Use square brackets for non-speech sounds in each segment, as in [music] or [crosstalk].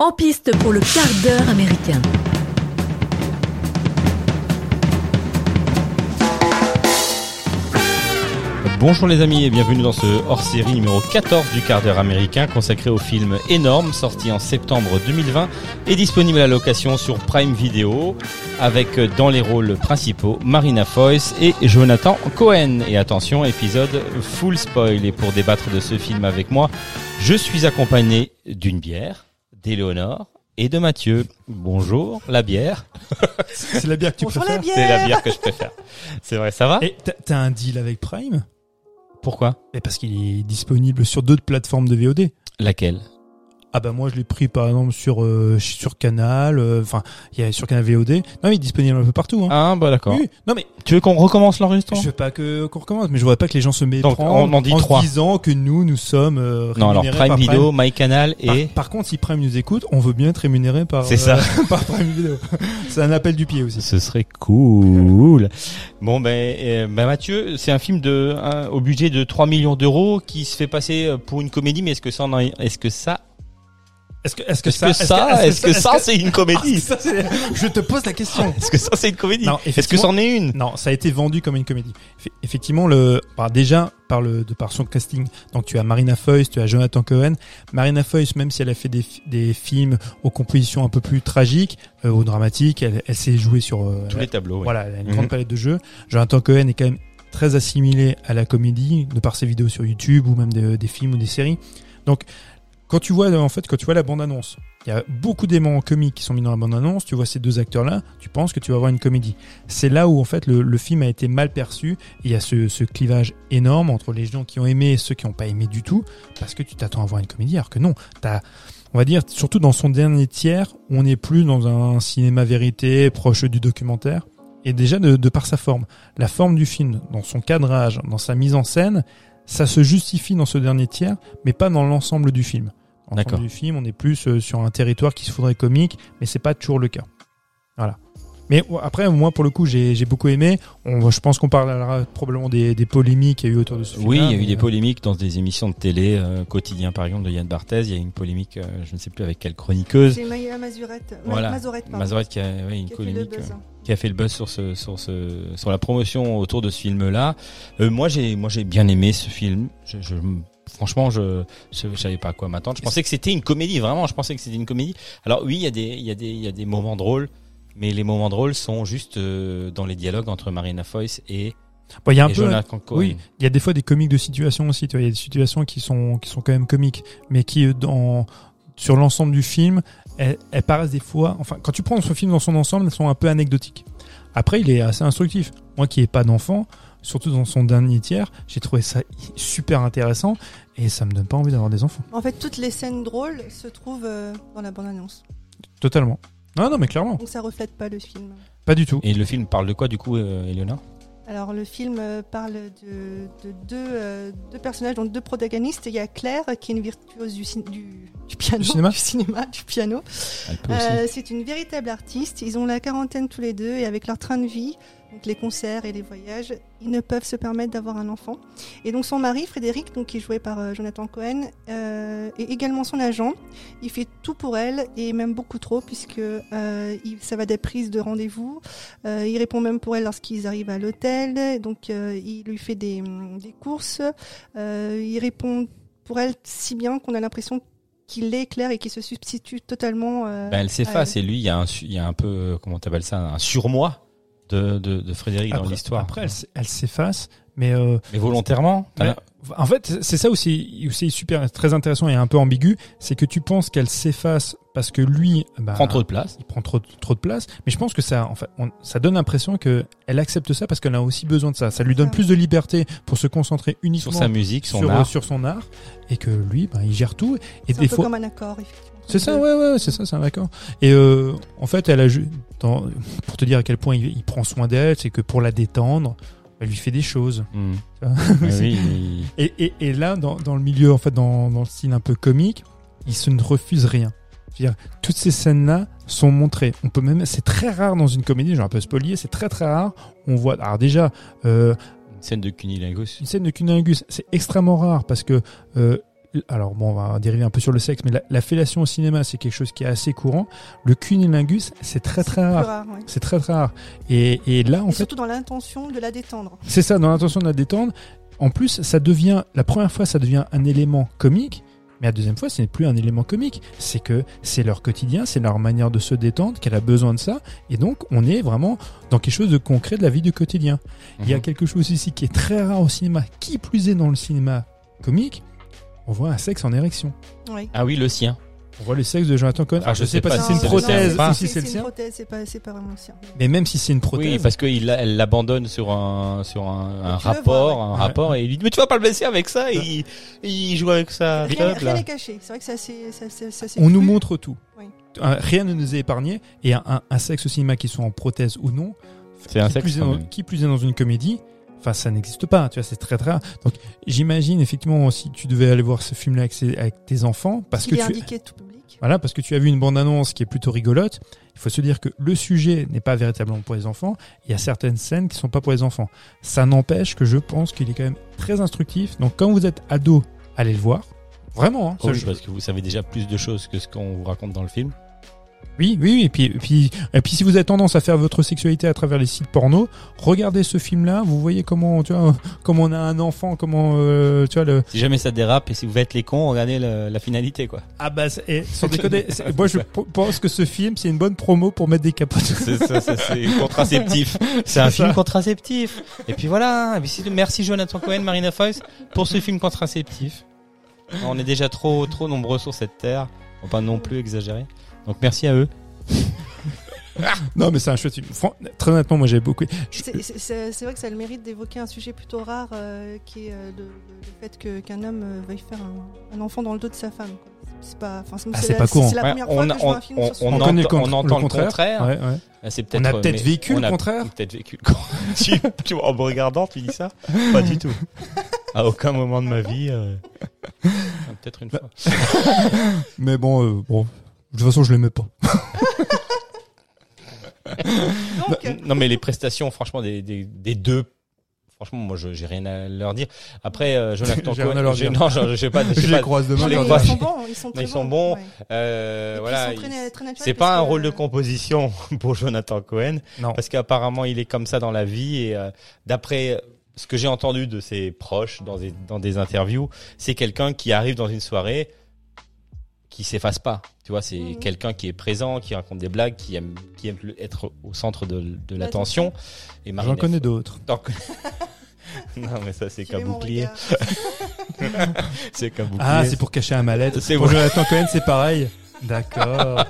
En piste pour le quart d'heure américain. Bonjour les amis et bienvenue dans ce hors-série numéro 14 du quart d'heure américain consacré au film Énorme sorti en septembre 2020 et disponible à location sur Prime Video avec dans les rôles principaux Marina Foïs et Jonathan Cohen. Et attention, épisode full spoil et pour débattre de ce film avec moi, je suis accompagné d'une bière, d'Éléonore et de Mathieu. Bonjour, la bière. C'est la bière que tu Bonjour préfères. C'est la bière que je préfère. C'est vrai, ça va Et t'as- t'as un deal avec Prime? Pourquoi? Et parce qu'il est disponible sur d'autres plateformes de VOD. Laquelle? Ah bah moi je l'ai pris par exemple sur euh, sur Canal, euh, enfin il y a sur Canal VOD. Non mais il est disponible un peu partout. Hein. Ah bah d'accord. Oui. Non mais Tu veux qu'on recommence l'enregistrement? Je veux pas que qu'on recommence, mais je voudrais pas que les gens se méprennent on en dit en disant que nous nous sommes euh, Non, alors rémunérés Prime par Video, MyCanal Par, et... par contre, si Prime nous écoute, on veut bien être rémunéré par C'est ça. [laughs] par Prime Video. C'est un appel du pied aussi. Ce serait cool. Bon ben, euh, ben Mathieu, c'est un film de un- au budget de 3 millions d'euros qui se fait passer euh, pour une comédie, mais est-ce que ça, est-ce que ça, Est-ce que est-ce que est-ce que ça, est-ce que ça, c'est une Ah, comédie ça, c'est- je te pose la question. [laughs] Est-ce que ça c'est une comédie Non, Est-ce que c'en est une Non, ça a été vendu comme une comédie. Effe- Effectivement, le, bah, déjà par le de par son casting. Donc tu as Marina Foïs, tu as Jonathan Cohen. Marina Foïs, même si elle a fait des, des films aux compositions un peu plus tragiques, euh, ou dramatiques, elle, elle s'est jouée sur euh, Tous les tableaux. voilà, elle a une Mhm. grande palette de jeux. Jonathan Cohen est quand même très assimilé à la comédie de par ses vidéos sur YouTube ou même des, des films ou des séries. Donc quand tu vois en fait quand tu vois la bande annonce, il y a beaucoup d'éléments comiques qui sont mis dans la bande annonce. Tu vois ces deux acteurs là, tu penses que tu vas avoir une comédie. C'est là où en fait le, film a été mal perçu. Il y a ce, clivage énorme entre les gens qui ont aimé et ceux qui n'ont pas aimé du tout, parce que tu t'attends à voir une comédie, alors que non. T'as, on va dire surtout dans son dernier tiers, on n'est plus dans un cinéma vérité proche du documentaire. Et déjà de par sa forme, la forme du film, dans son cadrage, dans sa mise en scène, ça se justifie dans ce dernier tiers, mais pas dans l'ensemble du film. Dans l'ensemble du film, on est plus euh, sur un territoire qui se faudrait comique, mais c'est pas toujours le cas. Voilà. Mais après, moi, pour le coup, j'ai beaucoup aimé. On, je pense qu'on parlera probablement des, des polémiques qu'il y a eu autour de ce film. Oui, il y a eu des polémiques dans des émissions de télé, euh, quotidien par exemple de Yann Barthès. Il y a eu une polémique, euh, je ne sais plus avec quelle chroniqueuse. C'est Maya Mazurette. Ma- Voilà. Mazorette, pardon. Mazorette qui a ouais, une qui a fait le polémique. buzz. euh, qui a fait le buzz sur ce sur ce sur la promotion autour de ce film là euh, moi j'ai moi j'ai bien aimé ce film je, je franchement je je, je savais pas à quoi m'attendre je pensais que c'était une comédie vraiment je pensais que c'était une comédie alors oui il y a des il y a des il y a des moments drôles mais les moments drôles sont juste euh, dans les dialogues entre Marina Foïs et, Bon, y a un peu, oui, il y a des fois des comiques de situation aussi. Tu vois, il y a des situations qui sont qui sont quand même comiques, mais qui euh, dans sur l'ensemble du film, elles, elles paraissent des fois. Enfin, quand tu prends ce film dans son ensemble, elles sont un peu anecdotiques. Après, il est assez instructif. Moi, qui n'ai pas d'enfant, surtout dans son dernier tiers, j'ai trouvé ça super intéressant et ça me donne pas envie d'avoir des enfants. En fait, toutes les scènes drôles se trouvent euh, dans la bande-annonce. Totalement. Non, non, mais clairement, Donc ça reflète pas le film. pas du tout. et le film parle de quoi du coup euh, Eleonore? Alors le film euh, parle de, de deux, euh, deux personnages, donc deux protagonistes. Il y a Claire qui est une virtuose du, du, du piano, Du cinéma cinéma, du piano. Elle peut aussi. Euh, c'est une véritable artiste. Ils ont la quarantaine tous les deux et avec leur train de vie, donc les concerts et les voyages, ils ne peuvent se permettre d'avoir un enfant. Et donc son mari, Frédéric, donc qui est joué par euh, Jonathan Cohen, euh, est également son agent. Il fait tout pour elle et même beaucoup trop puisque euh, il, ça va des prises de rendez-vous. Euh, il répond même pour elle lorsqu'ils arrivent à l'hôtel. Donc euh, il lui fait des, des courses. Euh, il répond pour elle si bien qu'on a l'impression qu'il est clair et qu'il se substitue totalement. euh, Ben, elle s'efface et lui il y a un il y a un peu euh, comment t'appelles ça un surmoi de de, de Frédéric dans l'histoire après, elle, s'efface, mais euh, mais volontairement. En fait, c'est ça aussi, aussi super, très intéressant et un peu ambigu, c'est que tu penses qu'elle s'efface parce que lui, bah, prend trop de place il prend trop, trop de place. Mais je pense que ça, en fait, on- ça donne l'impression que elle accepte ça parce qu'elle a aussi besoin de ça. Ça lui donne plus de liberté pour se concentrer uniquement sur sa musique son sur, art sur son art et que lui, bah, il gère tout. Et C'est un des peu fois, comme un accord, effectivement. C'est ça, ouais, ouais, c'est ça, c'est un accord. Et euh, en fait, elle a dans, pour te dire à quel point il, il prend soin d'elle, c'est que pour la détendre, elle lui fait des choses. Hmm. [laughs] Oui, oui. Et, et, et là, dans, dans le milieu, en fait, dans, dans le style un peu comique, il se ne refuse rien. Dire, toutes ces scènes-là sont montrées. On peut même, c'est très rare dans une comédie, j'ai un peu spolié, c'est très très rare. On voit, alors déjà, euh, Une scène de cunilingus. une scène de cunilingus, c'est extrêmement rare parce que euh, alors bon, on va dériver un peu sur le sexe, mais la, la fellation au cinéma, c'est quelque chose qui est assez courant. Le cunilingus, c'est très très rare. rare, ouais. C'est très très rare. Et, et là, en Et fait, surtout dans l'intention de la détendre. c'est ça, dans l'intention de la détendre. En plus, ça devient, la première fois, ça devient un élément comique. Mais la deuxième fois, ce n'est plus un élément comique. C'est que c'est leur quotidien, c'est leur manière de se détendre, qu'elle a besoin de ça. Et donc, on est vraiment dans quelque chose de concret de la vie du quotidien. Il y a Mhm. quelque chose ici qui est très rare au cinéma, qui plus est dans le cinéma comique. On voit un sexe en érection. Oui. Ah oui, le sien. On voit le sexe de Jonathan Cohen. Enfin, Alors, je sais pas si si c'est une prothèse ou si c'est le une sien. prothèse, c'est pas, c'est pas vraiment le sien. Mais même si c'est une prothèse. Oui, parce qu'elle elle l'abandonne sur un, sur un, un Tu le rapport, vois, un ouais. rapport, et il lui dit, mais tu vas pas le blesser avec ça, et il, il joue avec sa Rien rien là. n'est caché. C'est vrai que assez, c'est on nous montre tout. Oui. Rien ne nous est épargné. Et un, un- un sexe au cinéma qui soit en prothèse ou non, C'est un sexe, plus, est quand dans, même. qui plus est dans une comédie, enfin ça n'existe pas. Tu vois, c'est très très rare. Donc j'imagine effectivement si tu devais aller voir ce film-là avec, ses- avec tes enfants, parce Il que est tu indiqué tout public. voilà, parce que tu as vu une bande-annonce qui est plutôt rigolote. Il faut se dire que le sujet n'est pas véritablement pour les enfants. Il y a certaines scènes qui sont pas pour les enfants. Ça n'empêche que je pense qu'il est quand même très instructif. Donc quand vous êtes ado, allez le voir. Vraiment. Hein, Oh Ça, oui, je- parce que vous savez déjà plus de choses que ce qu'on vous raconte dans le film. Oui, oui, oui. Et puis, et puis, et puis, si vous avez tendance à faire votre sexualité à travers les sites porno, regardez ce film-là. Vous voyez comment, tu vois, [laughs] comment on a un enfant, comment, euh, tu vois le. Si jamais ça dérape et si vous êtes les cons, regardez le- la finalité, quoi. Ah bah, c'est- et, sans [laughs] déconner, c'est- moi je pense que ce film c'est une bonne promo pour mettre des capotes. C'est ça, ça, c'est [laughs] contraceptif. C'est un film contraceptif. Et puis voilà. Merci Jonathan Cohen, Marina Foïs pour ce film contraceptif. On est déjà trop, trop nombreux sur cette terre. On va pas non plus exagérer. Donc merci à eux. [laughs] non, mais c'est un chouette film. Fran- Très honnêtement, moi j'ai beaucoup. je- C'est- C'est c'est- c'est vrai que ça a le mérite d'évoquer un sujet plutôt rare euh, qui est euh, le, le- le fait que- qu'un homme euh, veuille faire un, un enfant dans le dos de sa femme. quoi. C'est pas, enfin, Ah, c'est c'est la- pas courant. C'est la Ouais, première on fois a- que je vois on- un film on- sur ce on on sujet. connaît le, entend- con- on entend le contraire. contraire. Ouais, ouais. Ah, C'est On a euh, peut-être mais vécu on le a contraire. Peut-être vécu le contraire. [laughs] tu, tu vois, en me regardant, tu dis ça? Pas du tout. À aucun moment de ma vie. euh, ah, [laughs] Peut-être une fois. Mais bon, euh, bon, de toute façon je l'aimais pas. [laughs] Donc, Non, mais les prestations, franchement, des, des, des deux. Franchement, moi, je j'ai rien à leur dire. Après, euh, Jonathan [laughs] J'ai rien Cohen- à leur dire. Non, je, je sais pas. Je sais pas. croise je les croise. ils sont bons, ils sont très ils sont bons. bons. ouais. Euh, puis, voilà. ils sont très, il- très naturels C'est pas un que- rôle de composition [laughs] pour Jonathan Cohen, Non. parce qu'apparemment il est comme ça dans la vie et euh, d'après ce que j'ai entendu de ses proches dans des, dans des interviews, c'est quelqu'un qui arrive dans une soirée qui s'efface pas. Tu vois, c'est Mhm. quelqu'un qui est présent, qui raconte des blagues, qui aime, qui aime être au centre de, de l'attention. Et J'en Marina- connais d'autres. [laughs] Non, mais ça c'est qu'un bouclier. [laughs] C'est qu'un bouclier. Ah, c'est pour cacher un mal-être. C'est Pour. Jonathan Cohen, c'est pareil. D'accord.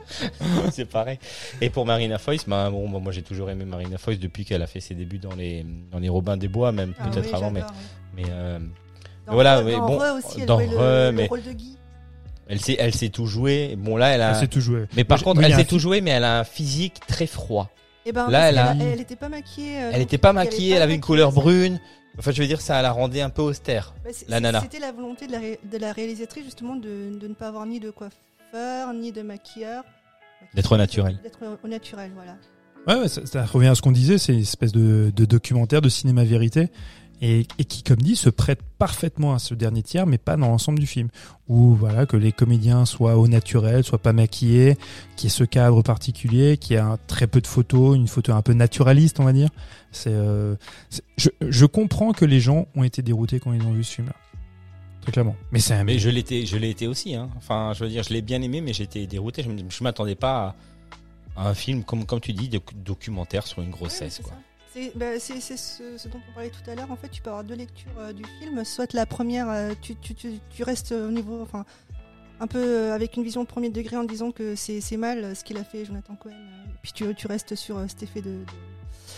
[laughs] c'est pareil. Et pour Marina Foïs, bah, bon, bah, moi j'ai toujours aimé Marina Foïs depuis qu'elle a fait ses débuts dans les dans les Robins des Bois, même Ah peut-être oui, avant, mais euh, voilà, mais dans bon, Re aussi, elle dans le, rôle de Guy. Elle sait elle sait tout jouer. Bon là, elle a. Ah, c'est tout joué. mais par Moi, contre, elle sait un tout jouer, mais elle a un physique très froid. Eh ben, Là, elle a- qu'elle- elle était pas maquillée. euh, Elle était pas elle maquillée, pas elle avait une couleur brune. Enfin, je veux dire, ça la rendait un peu austère. Bah, La nana. C'était la volonté de la, ré- de la réalisatrice justement de, de ne pas avoir ni de coiffeur, ni de maquilleur. D'être au naturel. D'être au naturel, voilà. Ouais, ouais, ça, ça revient à ce qu'on disait, c'est une espèce de, de documentaire de cinéma vérité et, et qui, comme dit, se prête parfaitement à ce dernier tiers, mais pas dans l'ensemble du film. Où voilà que les comédiens soient au naturel, soient pas maquillés, qu'il y ait ce cadre particulier, qu'il y ait un, très peu de photos, une photo un peu naturaliste, on va dire. C'est, euh, je, je comprends que les gens ont été déroutés quand ils ont vu ce film-là, très clairement. Mais c'est un Mais je l'étais, je l'ai été aussi. Hein. Enfin, je veux dire, je l'ai bien aimé, mais j'étais dérouté. Je, je m'attendais pas à, un film comme comme tu dis, de documentaire sur une grossesse, quoi. ça. C'est bah, ce, ce dont on parlait tout à l'heure. En fait, tu peux avoir deux lectures euh, du film. Soit la première, euh, tu, tu, tu, tu restes au niveau, enfin, un peu euh, avec une vision de premier degré en disant que c'est mal ce qu'il a fait Jonathan Cohen. puis tu, restes sur cet effet de. de-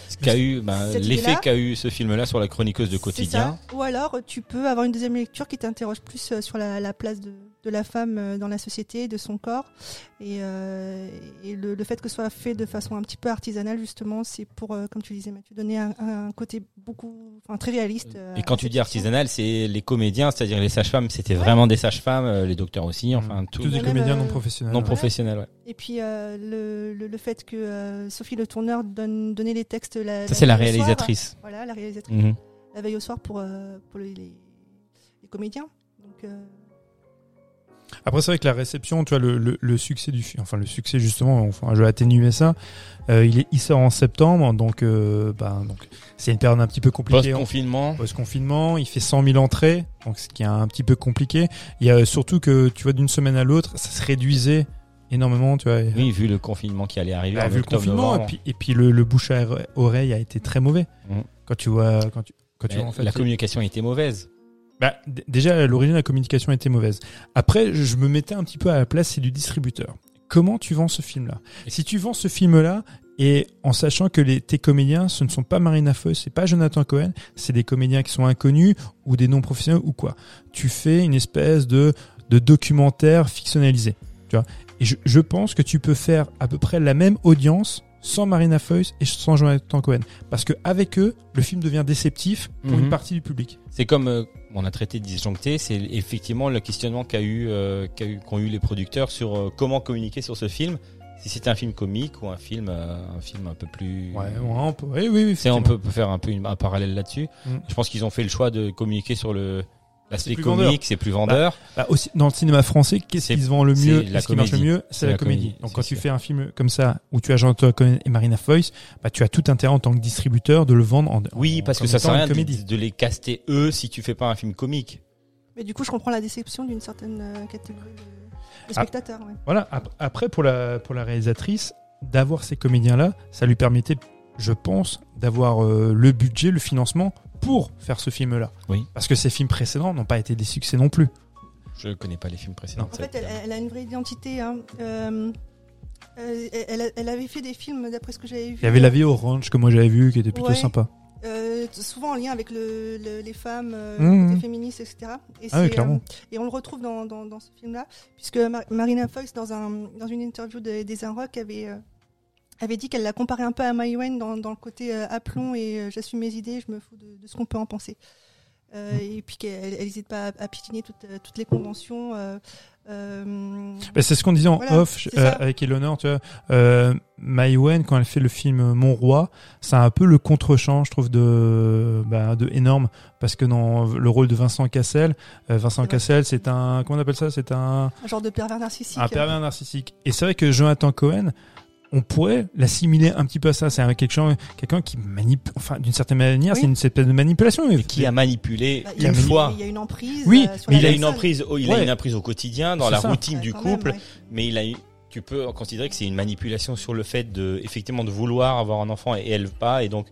Ce qu'a eu, Cette l'effet qu'a eu ce film-là sur la chroniqueuse de quotidien. Ou alors, tu peux avoir une deuxième lecture qui t'interroge plus sur la, la place de, de la femme euh, dans la société, de son corps. Et, euh, et le, le fait que ce soit fait de façon un petit peu artisanale, justement, c'est pour, euh, comme tu disais, Mathieu, donner un, un côté beaucoup, enfin très réaliste. euh, Et quand tu dis artisanal, c'est les comédiens, c'est-à-dire les sages-femmes, c'était vraiment des sages-femmes, les docteurs aussi, enfin tout tous des comédiens euh, non professionnels. non professionnels. Ouais. Et puis euh, le, le, le fait que euh, Sophie Le Tourneur donne donner les textes la, Ça c'est la soir. réalisatrice. Voilà, la réalisatrice. Mhm. La veille au soir pour, euh, pour les, les, les comédiens. Donc euh, Après, c'est vrai que la réception, tu vois, le, le, le succès du film, enfin le succès justement, enfin, je vais atténuer ça. Euh, il, est, il sort en septembre, donc, euh, bah, donc c'est une période un petit peu compliquée. Post-confinement. Post-confinement, il fait 100 000 entrées, donc ce qui est un petit peu compliqué. Il y a surtout que, tu vois, d'une semaine à l'autre, ça se réduisait énormément, tu vois. Oui, vu le confinement qui allait arriver. Bah, en vu le confinement, et novembre. puis, et puis le, le bouche à oreille a été très mauvais. Mhm. Quand tu vois, quand tu, quand tu vois, en fait, la communication était mauvaise. Bah, déjà, à l'origine, la communication était mauvaise. Après, je me mettais un petit peu à la place, du distributeur. Comment tu vends ce film-là? Si tu vends ce film-là, et en sachant que les, tes comédiens, ce ne sont pas Marina Foïs, c'est pas Jonathan Cohen, c'est des comédiens qui sont inconnus ou des non professionnels ou quoi. Tu fais une espèce de, de documentaire fictionnalisé. Tu vois et je, je pense que tu peux faire à peu près la même audience sans Marina Foïs et sans Jonathan Cohen. Parce que avec eux, le film devient déceptif pour Mhm. une partie du public. C'est comme euh, on a traité de disjoncté, c'est effectivement le questionnement qu'a eu, euh, qu'a eu, qu'ont eu les producteurs sur euh, comment communiquer sur ce film. Si c'était un film comique ou un film, euh, un film un peu plus. Ouais, on peut, oui, oui, oui. On peut faire un peu une- un parallèle là-dessus. Mm. Je pense qu'ils ont fait le choix de communiquer sur le l'aspect plus comique, c'est plus vendeur. Bah, aussi, dans le cinéma français, qu'est-ce C'est- qui se vend le c'est mieux la Ce qui marche le comédie. mieux, c'est C'est la, la comédie. comédie, Donc c'est quand tu sûr. fais un film comme ça, où tu as Jonathan Cohen et Marina Foïs, bah, tu as tout intérêt en tant que distributeur de le vendre en oui, en- parce que ça sert à rien de, comédie. de les caster eux si tu fais pas un film comique. mais du coup, je comprends la déception d'une certaine euh, catégorie de, de Ah. spectateurs. ouais. Voilà. ap- Après, pour la, pour la réalisatrice, d'avoir ces comédiens-là, ça lui permettait, je pense, d'avoir euh, le budget, le financement pour faire ce film-là. Oui. Parce que ces films précédents n'ont pas été des succès non plus. Je connais pas les films précédents. En fait, elle, elle a une vraie identité. hein. Euh, euh, elle, elle avait fait des films, d'après ce que j'avais vu. Il y avait La vie orange que moi j'avais vu, qui était plutôt Ouais. sympa. Euh, souvent en lien avec le, le- les femmes, euh, Mhm. le côté féministe, etc. Et, Ah oui, clairement. euh, et on le retrouve dans, dans, dans ce film-là, puisque Mar- Marina Foïs, dans, un, dans une interview de- des Un Rock, avait, euh, avait dit qu'elle la comparait un peu à Maïwen dans, dans le côté euh, aplomb et euh, j'assume mes idées, je me fous de, de ce qu'on peut en penser. Euh, Mhm. Et puis qu'elle n'hésite pas à, à piétiner toutes, euh, toutes les conventions. Bah, c'est ce qu'on disait en Voilà, off avec Eleanor, tu vois. Euh, Mai Wen, quand elle fait le film Mon Roi, c'est un peu le contre-champ, je trouve, de, bah, de énorme. Parce que dans le rôle de Vincent Cassel, euh, Vincent. Cassel, c'est un, comment on appelle ça? C'est un, un genre de pervers narcissique. un pervers narcissique. Et c'est vrai que Jonathan Cohen, on pourrait l'assimiler un petit peu à ça. C'est un- quelqu'un, quelqu'un qui manipule, enfin, d'une certaine manière, Oui. c'est une espèce de manipulation. qui a manipulé Bah, il y a une une- fois. Il y a une emprise. Oui, euh, sur mais la Il a une emprise, oh, il a une emprise au quotidien, dans la ça. routine Ouais, du même, couple, ouais. mais il a eu, tu peux considérer que c'est une manipulation sur le fait de, effectivement, de vouloir avoir un enfant et elle pas, et donc,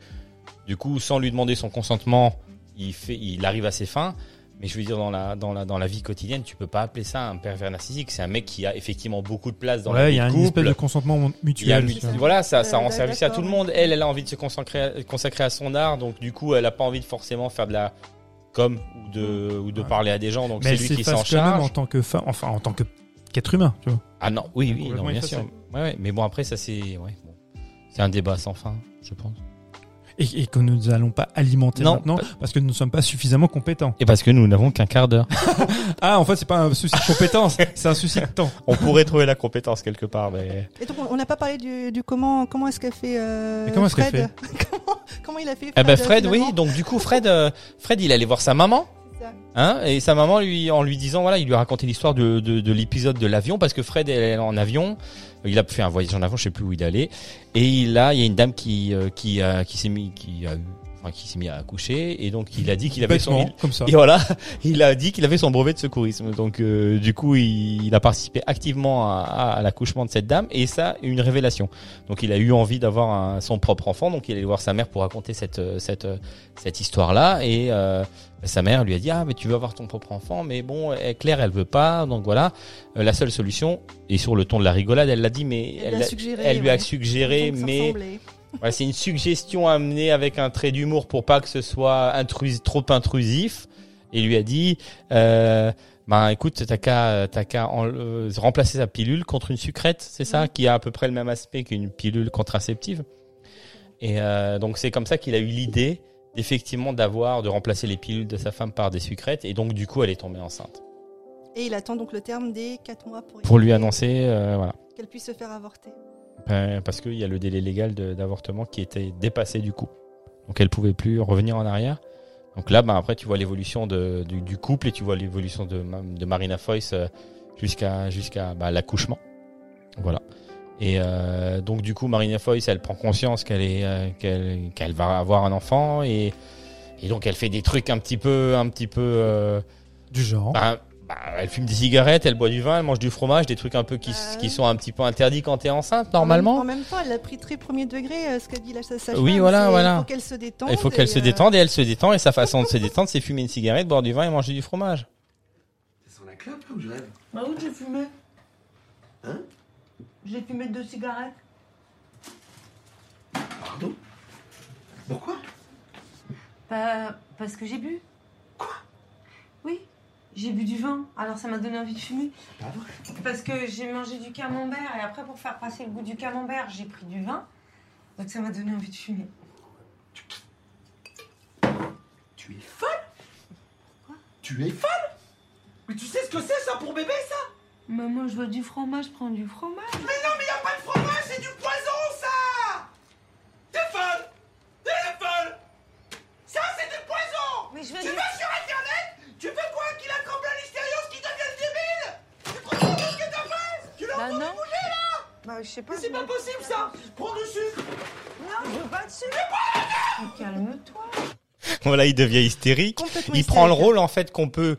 du coup, sans lui demander son consentement, il fait, il arrive à ses fins. Mais je veux dire, dans la, dans la, dans la vie quotidienne, tu peux pas appeler ça un pervers narcissique. C'est un mec qui a effectivement beaucoup de place dans la Ouais, vie il y a de une espèce de consentement a mutuel. voilà, ça, ça Euh, rend service à tout le monde. Elle, elle a envie de se consacrer, consacrer à son art, donc du coup, elle a pas envie de forcément faire de la com ou de, ou de Ouais. parler à des gens. Donc Mais c'est lui qui s'en même en charge. tant que femme, enfin, en tant que qu'être humain, tu vois. Ah non, oui, oui, non, bien effacé. sûr. Ouais, ouais, mais bon, après, ça c'est, bon. c'est un débat sans fin, je pense. Et, et que nous n'allons pas alimenter Non, maintenant pas- parce que nous ne sommes pas suffisamment compétents. Et parce que nous n'avons qu'un quart d'heure. [laughs] Ah, en fait, c'est pas un souci de compétence, c'est un souci de temps. On pourrait trouver la compétence quelque part, mais Et donc, on- n'a pas parlé du, du comment, comment est-ce qu'elle fait euh, Mais comment est-ce qu'elle Fred [laughs] comment, comment il a fait Fred, ah ben Fred, finalement oui. Donc du coup, Fred, euh, Fred, il allait voir sa maman. Hein, et sa maman lui en lui disant voilà il lui a raconté l'histoire de, de, de l'épisode de l'avion parce que Fred est en avion. Il a fait un voyage en avion je sais plus où il allait. Et il il y a une dame qui euh, qui qui s'est mis qui a enfin qui s'est mis à accoucher et donc il a dit qu'il avait son Bêtement, comme ça. et voilà, [laughs] il a dit qu'il avait son brevet de secourisme. Donc euh, du coup, il, il a participé activement à, à- à l'accouchement de cette dame et ça, une révélation. Donc il a eu envie d'avoir un- son propre enfant. Donc il est allé voir sa mère pour raconter cette euh, cette euh, cette histoire-là et euh, sa mère lui a dit ah mais tu veux avoir ton propre enfant mais bon elle- Claire elle veut pas donc voilà Euh, la seule solution et sur le ton de la rigolade elle l'a dit mais Elle, elle, lui a suggéré. elle lui a ouais. suggéré Donc, ça mais. Ouais, c'est une suggestion amenée avec un trait d'humour pour pas que ce soit intrus- trop intrusif. Et il lui a dit, euh, ben écoute, t'as qu'à euh, remplacer sa pilule contre une sucrète, c'est ça, qui a à peu près le même aspect qu'une pilule contraceptive. Et euh, donc c'est comme ça qu'il a eu l'idée d'effectivement d'avoir de remplacer les pilules de sa femme par des sucrètes. Et donc du coup, elle est tombée enceinte. Et il attend donc le terme des 4 mois pour, Pour lui annoncer, euh, voilà. qu'elle puisse se faire avorter. Euh, parce qu'il y a le délai légal d'avortement qui était dépassé du coup. Donc elle pouvait plus revenir en arrière. Donc là, bah, après, tu vois l'évolution du, du couple et tu vois l'évolution de, de Marina Foïs euh, jusqu'à jusqu'à bah, l'accouchement. Voilà. Et euh, donc du coup, Marina Foïs, elle prend conscience qu'elle est euh, qu'elle va avoir un enfant et et donc elle fait des trucs un petit peu un petit peu euh, Du genre. bah, bah, elle fume des cigarettes, elle boit du vin, elle mange du fromage, des trucs un peu qui, Euh. qui sont un petit peu interdits quand t'es enceinte En normalement. même temps, elle a pris très premier degré euh, ce qu'a dit la sage Oui, voilà, voilà. Il faut qu'elle se détende. Il faut qu'elle se euh, détende et elle se détend et sa façon de se détendre c'est fumer une cigarette, boire du vin et manger du fromage. C'est sur la clope là où je rêve Bah où j'ai fumé? Hein? J'ai fumé deux cigarettes. Pardon? Pourquoi? Bah, parce que j'ai bu. J'ai bu du vin, alors ça m'a donné envie de fumer. Pas vrai. Parce que j'ai mangé du camembert et après pour faire passer le goût du camembert, j'ai pris du vin. Donc ça m'a donné envie de fumer. Tu es folle? Tu es folle? Mais tu sais ce que c'est ça pour bébé ça? Maman, je veux du fromage, prends du fromage. Mais non mais y a pas de fromage, c'est du poison ça T'es folle T'es folle Ça c'est du poison Mais je veux Tu du sur internet Tu veux quoi Qu'il accroche la listériose qui devienne débile Tu te rends compte de ce que t'as fait Tu l'as Bah non. bouger là Bah je sais pas. Mais c'est pas possible ça Prends du sucre Non, je veux pas de sucre. Mais Calme-toi. Voilà, il devient hystérique. Il prend le hystérique. rôle en fait qu'on peut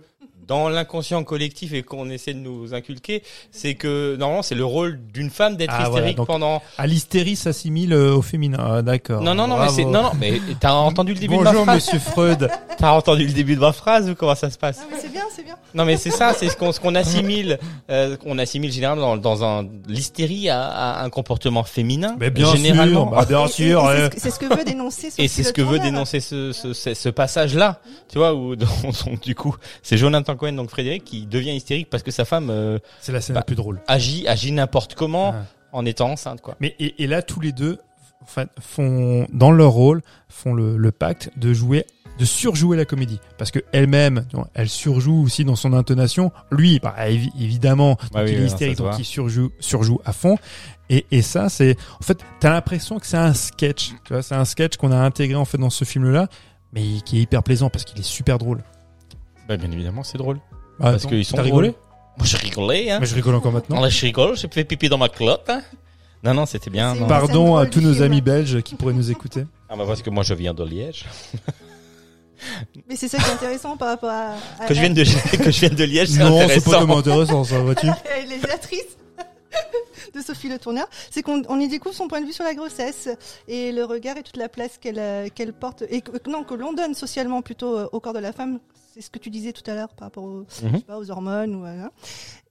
dans l'inconscient collectif et qu'on essaie de nous inculquer, c'est que normalement c'est le rôle d'une femme d'être Ah, voilà, hystérique donc- pendant. À l'hystérie s'assimile euh, au féminin. Ah, d'accord. Non non non mais c'est non non mais t'as entendu le début de Bonjour ma phrase. Monsieur Freud. [laughs] T'as entendu le début de ma phrase ou comment ça se passe? Ah, mais c'est bien, c'est bien. Non mais c'est ça, c'est ce qu'on ce qu'on assimile, euh, qu'on assimile généralement dans, dans un l'hystérie à, à un comportement féminin. Mais bien généralement. sûr. Bah, bien Et- et- sûr. et euh, c'est ce que- ce veut dénoncer. Et Sophie c'est ce que veut dénoncer ce, ce, ce, ce passage-là, tu vois, où donc, [laughs] donc, du coup c'est Jonathan Cohen, donc Frédéric, qui devient hystérique parce que sa femme euh, C'est la scène Bah, la plus drôle. agit agit n'importe comment Ah. en étant enceinte, quoi. Mais et, et là, tous les deux, en fait, font dans leur rôle, font le, le pacte de jouer, de surjouer la comédie, parce que elle-même, tu vois, elle surjoue aussi dans son intonation. Lui, bah, évi- évidemment, donc Bah oui, il est hystérique, se donc voit. il surjoue, surjoue à fond. Et, et ça, c'est, en fait, t'as l'impression que c'est un sketch. Tu vois, c'est un sketch qu'on a intégré en fait dans ce film-là, mais qui est hyper plaisant parce qu'il est super drôle. Bah, bien évidemment, c'est drôle. Ah, Parce qu'ils sont T'as rigolé Moi, je rigolais, hein. Mais je rigole encore maintenant. Non, là, je rigole, j'ai fait pipi dans ma clotte, hein. Non, non, c'était bien. Non. Pardon à tous nos amis belges qui pourraient nous écouter. [laughs] Ah, bah, parce que moi, je viens de Liège. [laughs] Mais c'est ça qui est intéressant par rapport à, à Que je vienne de, [laughs] que je vienne de Liège, c'est Non, c'est pas tellement intéressant, ça, vois-tu Elle est l'actrice de Sophie Le Tourneur, c'est qu'on on y découvre son point de vue sur la grossesse et le regard et toute la place qu'elle euh, qu'elle porte et que, non que l'on donne socialement plutôt euh, au corps de la femme. C'est ce que tu disais tout à l'heure par rapport aux, je Mhm. sais pas, aux hormones ou euh, hein.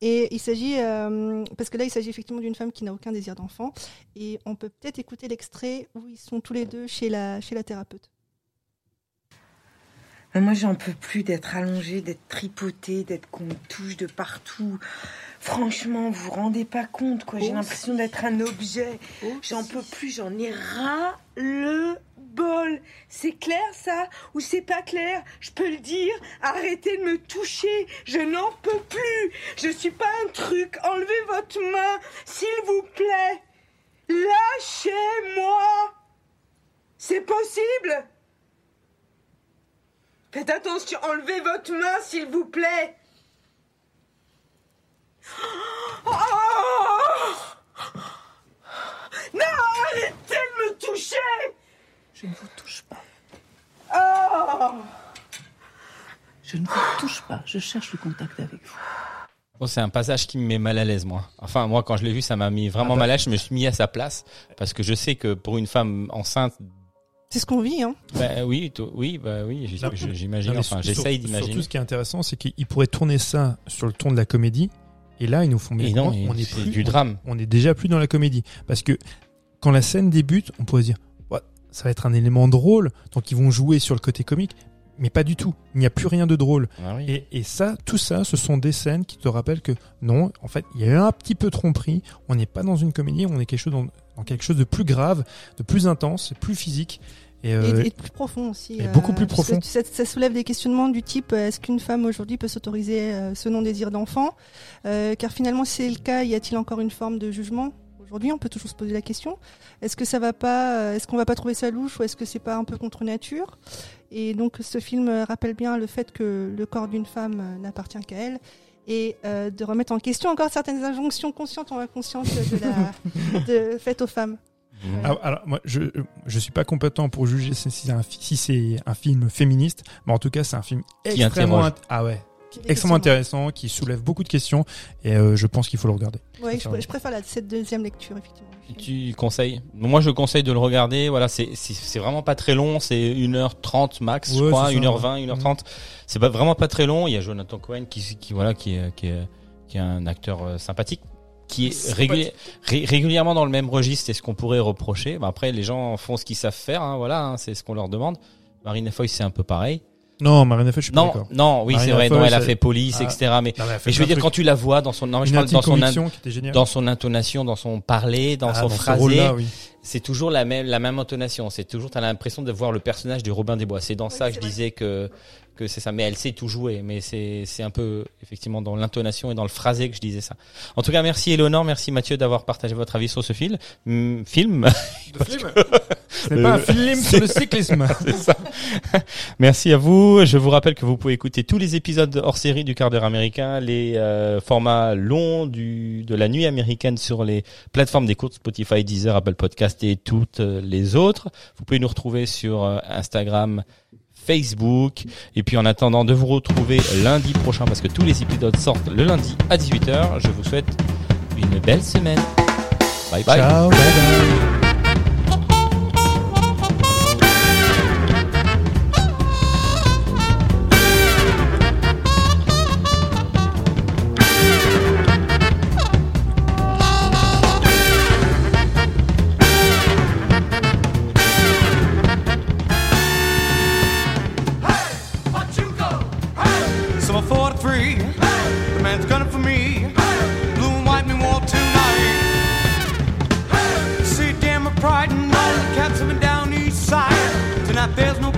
et il s'agit euh, parce que là il s'agit effectivement d'une femme qui n'a aucun désir d'enfant et on peut peut-être écouter l'extrait où ils sont tous les deux chez la chez la thérapeute. Mais moi, j'en peux plus d'être allongée, d'être tripotée, d'être qu'on me touche de partout. Franchement, vous vous rendez pas compte, quoi. J'ai l'impression d'être un objet. J'en peux plus, j'en ai ras le bol. C'est clair, ça? Ou c'est pas clair? Je peux le dire. Arrêtez de me toucher. Je n'en peux plus. Je suis pas un truc. Enlevez votre main, s'il vous plaît. Lâchez-moi. C'est possible? Faites attention, enlevez votre main, s'il vous plaît. Oh non, arrêtez de me toucher Je ne vous touche pas. Oh Je ne vous touche pas. Je cherche le contact avec vous. Oh, c'est un passage qui me met mal à l'aise, moi. Enfin, moi, quand je l'ai vu, ça m'a mis vraiment Ah bah. mal à l'aise. Je me suis mis à sa place parce que je sais que pour une femme enceinte, C'est ce qu'on vit hein. bah oui, oui, bah oui, j'imagine. Mais Enfin, sur- j'essaye d'imaginer. Surtout, ce qui est intéressant, c'est qu'ils pourraient tourner ça sur le ton de la comédie. Et là, ils nous font bien non, on est c'est plus, du drame. On, on est déjà plus dans la comédie. Parce que quand la scène débute, on pourrait se dire, Ouais, ça va être un élément drôle. Donc ils vont jouer sur le côté comique. Mais pas du tout. Il n'y a plus rien de drôle. Ah oui. Et, et ça, tout ça, ce sont des scènes qui te rappellent que non, en fait, il y a eu un petit peu tromperie. On n'est pas dans une comédie, on est quelque chose dans, quelque chose de plus grave, de plus intense, plus physique. Et, euh, et, et de plus profond aussi. et beaucoup plus parce que profond. Ça, ça soulève des questionnements du type euh, est-ce qu'une femme aujourd'hui peut s'autoriser euh, ce non-désir d'enfant? Euh, Car finalement, si c'est le cas, y a-t-il encore une forme de jugement? Aujourd'hui, on peut toujours se poser la question est-ce que ça va pas, euh, est-ce qu'on va pas trouver ça louche ou est-ce que c'est pas un peu contre nature? Et donc, ce film euh, rappelle bien le fait que le corps d'une femme euh, n'appartient qu'à elle et euh, de remettre en question encore certaines injonctions conscientes ou inconscientes de la [laughs] de, faites aux femmes. Alors, alors, moi, je je suis pas compétent pour juger si c'est un, si film féministe, mais en tout cas, c'est un film Qui extrêmement int- ah ouais, Qui est des extrêmement intéressant, qui soulève beaucoup de questions et euh, je pense qu'il faut le regarder. Ouais, je, je préfère la, cette deuxième lecture effectivement. Tu conseilles Moi, je conseille de le regarder. Voilà, c'est vraiment pas très long. C'est 1h30 max, je Ouais, crois, c'est ça, 1h20, 1h30. C'est pas vraiment pas très long. Il y a Jonathan Cohen qui qui voilà qui est qui est qui est un acteur euh, sympathique qui est Sympathique. réguli- ré- régulièrement dans le même registre. C'est ce qu'on pourrait reprocher. Bah, après, les gens font ce qu'ils savent faire. Hein, voilà, hein, c'est ce qu'on leur demande. Marine Foy, c'est un peu pareil. Non, Marina Foy, je suis pas Non, d'accord. non, oui, c'est vrai. Non, elle a fait police, Ah. etc. Mais, Non, je veux dire, quand tu la vois dans son, non, je parle dans son, in- dans son intonation, dans son parler, dans Ah, son ce phrasé, oui. c'est toujours la même, la même intonation. C'est toujours, t'as l'impression de voir le personnage de Robin des Bois. C'est dans Oui, ça que je disais que, que c'est ça. Mais elle sait tout jouer. Mais c'est, c'est un peu, effectivement, dans l'intonation et dans le phrasé que je disais ça. En tout cas, merci Eleonore, merci Mathieu d'avoir partagé votre avis sur ce film. Hum, film? Ce n'est pas un Euh, film sur le cyclisme. [laughs] C'est ça. Merci à vous. Je vous rappelle que vous pouvez écouter tous les épisodes hors série du quart d'heure américain, les euh, formats longs du, de la nuit américaine sur les plateformes d'écoute Spotify, Deezer, Apple Podcast et toutes euh, les autres. Vous pouvez nous retrouver sur Instagram, Facebook. Et puis en attendant de vous retrouver lundi prochain, parce que tous les épisodes sortent le lundi à 18h, je vous souhaite une belle semaine. Bye bye. Ciao, bye bye. 43. Hey! The man's gunning for me. Hey! Blue and white me war tonight. Hey! See, damn my pride and all the cats coming down east side. Tonight there's no